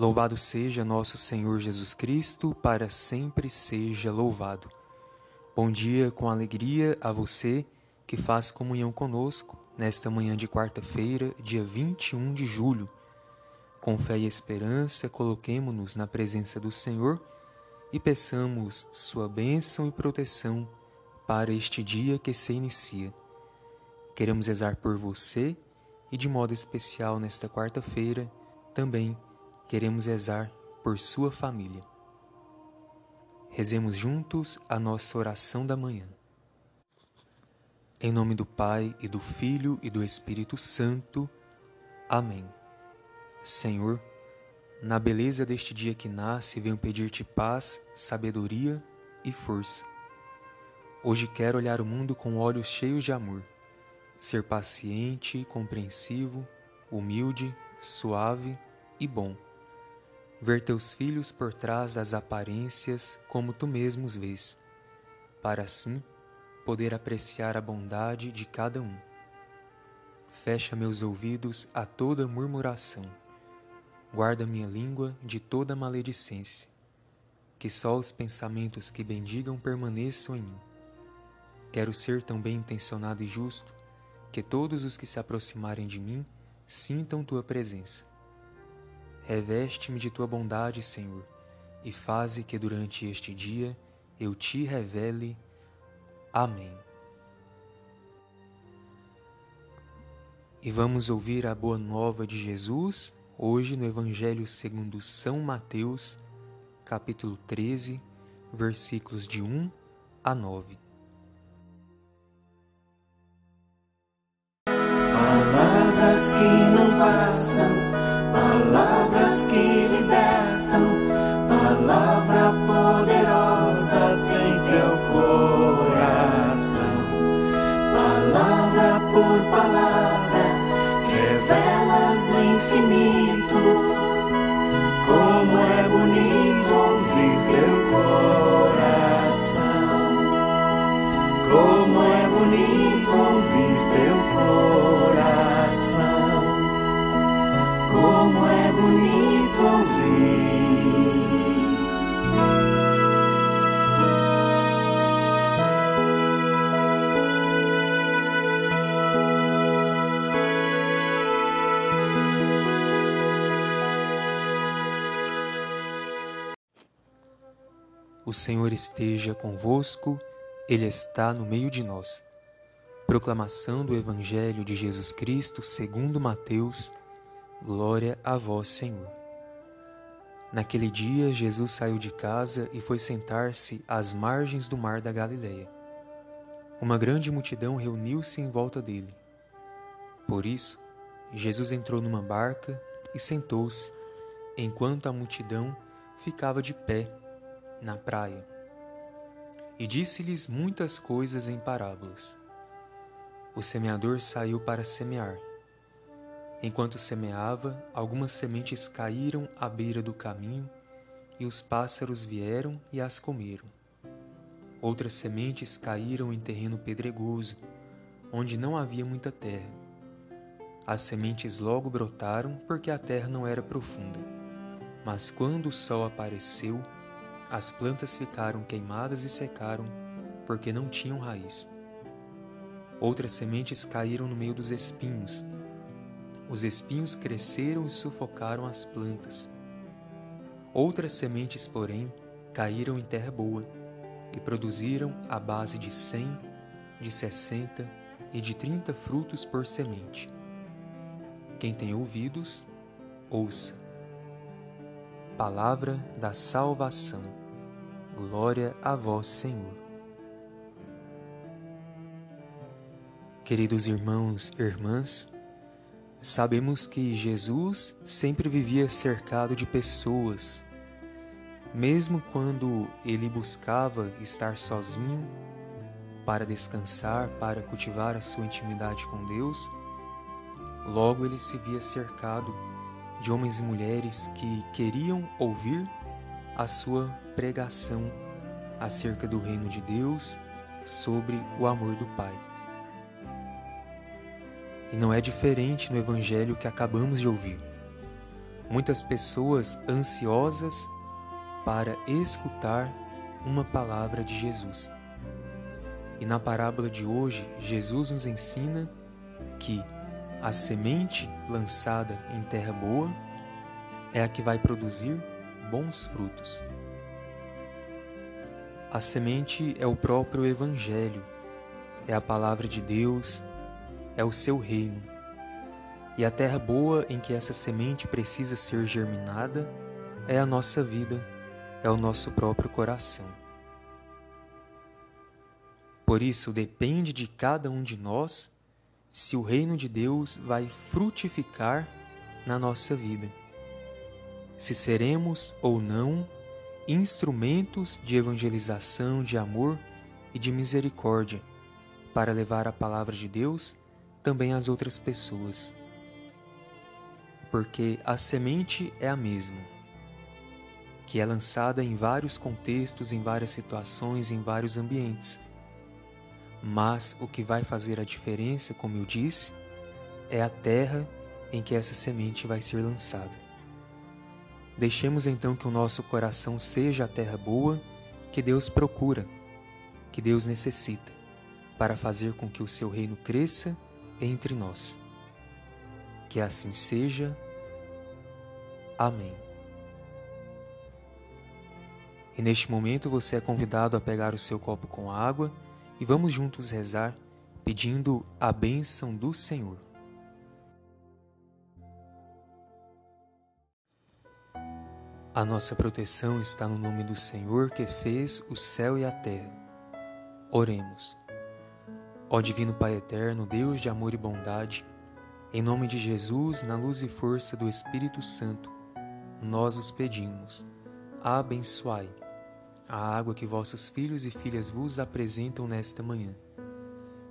Louvado seja nosso Senhor Jesus Cristo, para sempre seja louvado. Bom dia com alegria a você que faz comunhão conosco nesta manhã de quarta-feira, dia 21 de julho. Com fé e esperança, coloquemo-nos na presença do Senhor e peçamos sua bênção e proteção para este dia que se inicia. Queremos rezar por você e, de modo especial nesta quarta-feira, também queremos rezar por sua família. Rezemos juntos a nossa oração da manhã. Em nome do Pai e do Filho e do Espírito Santo. Amém. Senhor, na beleza deste dia que nasce, venho pedir-te paz, sabedoria e força. Hoje quero olhar o mundo com olhos cheios de amor, ser paciente, compreensivo, humilde, suave e bom ver teus filhos por trás das aparências como tu mesmo os vês, para assim poder apreciar a bondade de cada um. Fecha meus ouvidos a toda murmuração, guarda minha língua de toda maledicência, que só os pensamentos que bendigam permaneçam em mim. Quero ser tão bem intencionado e justo que todos os que se aproximarem de mim sintam tua presença Reveste-me de tua bondade, Senhor, e faze que durante este dia eu te revele. Amém. E vamos ouvir a boa nova de Jesus hoje no Evangelho segundo São Mateus, capítulo 13, versículos de 1 a 9. Palavras que não passam palavras que libertam, palavra poderosa tem teu coração. Palavra por palavra, revelas o infinito. O Senhor esteja convosco, Ele está no meio de nós. Proclamação do Evangelho de Jesus Cristo segundo Mateus. Glória a vós, Senhor. Naquele dia, Jesus saiu de casa e foi sentar-se às margens do mar da Galileia. Uma grande multidão reuniu-se em volta dele. Por isso, Jesus entrou numa barca e sentou-se, enquanto a multidão ficava de pé na praia. E disse-lhes muitas coisas em parábolas. O semeador saiu para semear. Enquanto semeava, algumas sementes caíram à beira do caminho, e os pássaros vieram e as comeram. Outras sementes caíram em terreno pedregoso, onde não havia muita terra. As sementes logo brotaram porque a terra não era profunda. Mas quando o sol apareceu, as plantas ficaram queimadas e secaram, porque não tinham raiz. Outras sementes caíram no meio dos espinhos. Os espinhos cresceram e sufocaram as plantas. Outras sementes, porém, caíram em terra boa e produziram a base de cem, de sessenta e de trinta frutos por semente. Quem tem ouvidos, ouça. Palavra da salvação. Glória a vós, Senhor. Queridos irmãos e irmãs, sabemos que Jesus sempre vivia cercado de pessoas. Mesmo quando ele buscava estar sozinho para descansar, para cultivar a sua intimidade com Deus, logo ele se via cercado de homens e mulheres que queriam ouvir a sua pregação acerca do reino de Deus, sobre o amor do Pai. E não é diferente no evangelho que acabamos de ouvir. muitas pessoas ansiosas para escutar uma palavra de Jesus. E na parábola de hoje, Jesus nos ensina que a semente lançada em terra boa é a que vai produzir bons frutos. A semente é o próprio Evangelho, é a palavra de Deus, é o seu reino. E a terra boa em que essa semente precisa ser germinada é a nossa vida, é o nosso próprio coração. Por isso, depende de cada um de nós se o reino de Deus vai frutificar na nossa vida. Se seremos ou não instrumentos de evangelização, de amor e de misericórdia para levar a palavra de Deus também às outras pessoas. Porque a semente é a mesma, que é lançada em vários contextos, em várias situações, em vários ambientes mas o que vai fazer a diferença, como eu disse, é a terra em que essa semente vai ser lançada. Deixemos então que o nosso coração seja a terra boa que Deus procura, que Deus necessita, para fazer com que o seu reino cresça entre nós. Que assim seja. Amém. E neste momento você é convidado a pegar o seu copo com água e vamos juntos rezar pedindo a bênção do Senhor. A nossa proteção está no nome do Senhor que fez o céu e a terra. Oremos. Ó Divino Pai Eterno, Deus de amor e bondade, em nome de Jesus, na luz e força do Espírito Santo, nós os pedimos. Abençoai a água que vossos filhos e filhas vos apresentam nesta manhã.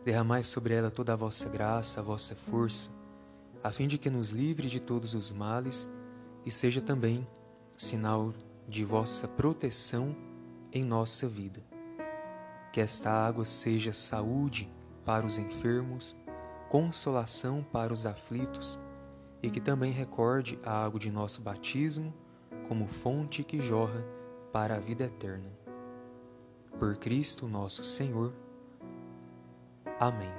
Derramai sobre ela toda a vossa graça, a vossa força, a fim de que nos livre de todos os males e seja também sinal de vossa proteção em nossa vida. Que esta água seja saúde para os enfermos, consolação para os aflitos e que também recorde a água de nosso batismo como fonte que jorra para a vida eterna. Por Cristo nosso Senhor. Amém.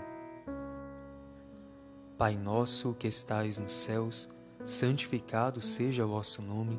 Pai nosso que estais nos céus, santificado seja o vosso nome,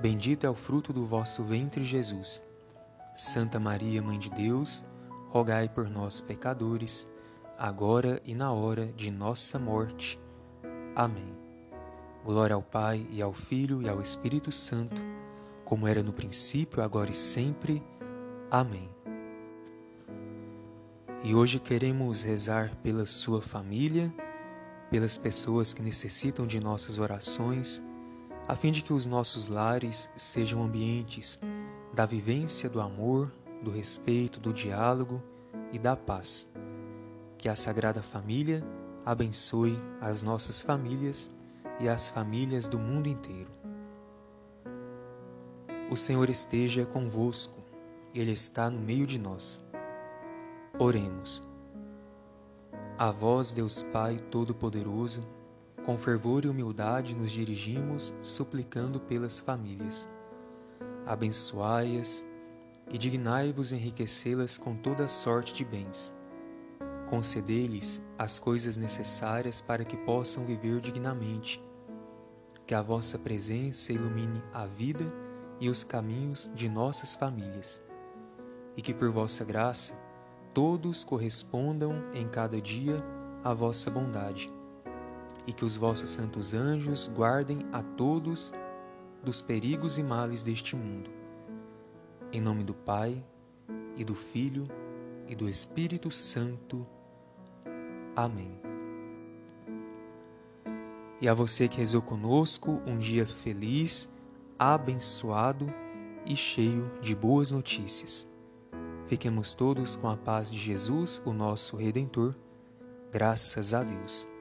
bendito é o fruto do vosso ventre, Jesus. Santa Maria, Mãe de Deus, rogai por nós, pecadores, agora e na hora de nossa morte. Amém. Glória ao Pai, e ao Filho, e ao Espírito Santo como era no princípio, agora e sempre. Amém. E hoje queremos rezar pela sua família, pelas pessoas que necessitam de nossas orações, a fim de que os nossos lares sejam ambientes da vivência do amor, do respeito, do diálogo e da paz. Que a Sagrada Família abençoe as nossas famílias e as famílias do mundo inteiro. O Senhor esteja convosco, Ele está no meio de nós. Oremos. A vós, Deus Pai Todo-Poderoso, com fervor e humildade nos dirigimos, suplicando pelas famílias. Abençoai-as e dignai-vos enriquecê-las com toda sorte de bens. Concedei-lhes as coisas necessárias para que possam viver dignamente. Que a vossa presença ilumine a vida e os caminhos de nossas famílias, e que por vossa graça todos correspondam em cada dia à vossa bondade, e que os vossos santos anjos guardem a todos dos perigos e males deste mundo. Em nome do Pai, e do Filho, e do Espírito Santo. Amém. E a você que rezou conosco, um dia feliz abençoado e cheio de boas notícias. Fiquemos todos com a paz de Jesus, o nosso Redentor. Graças a Deus.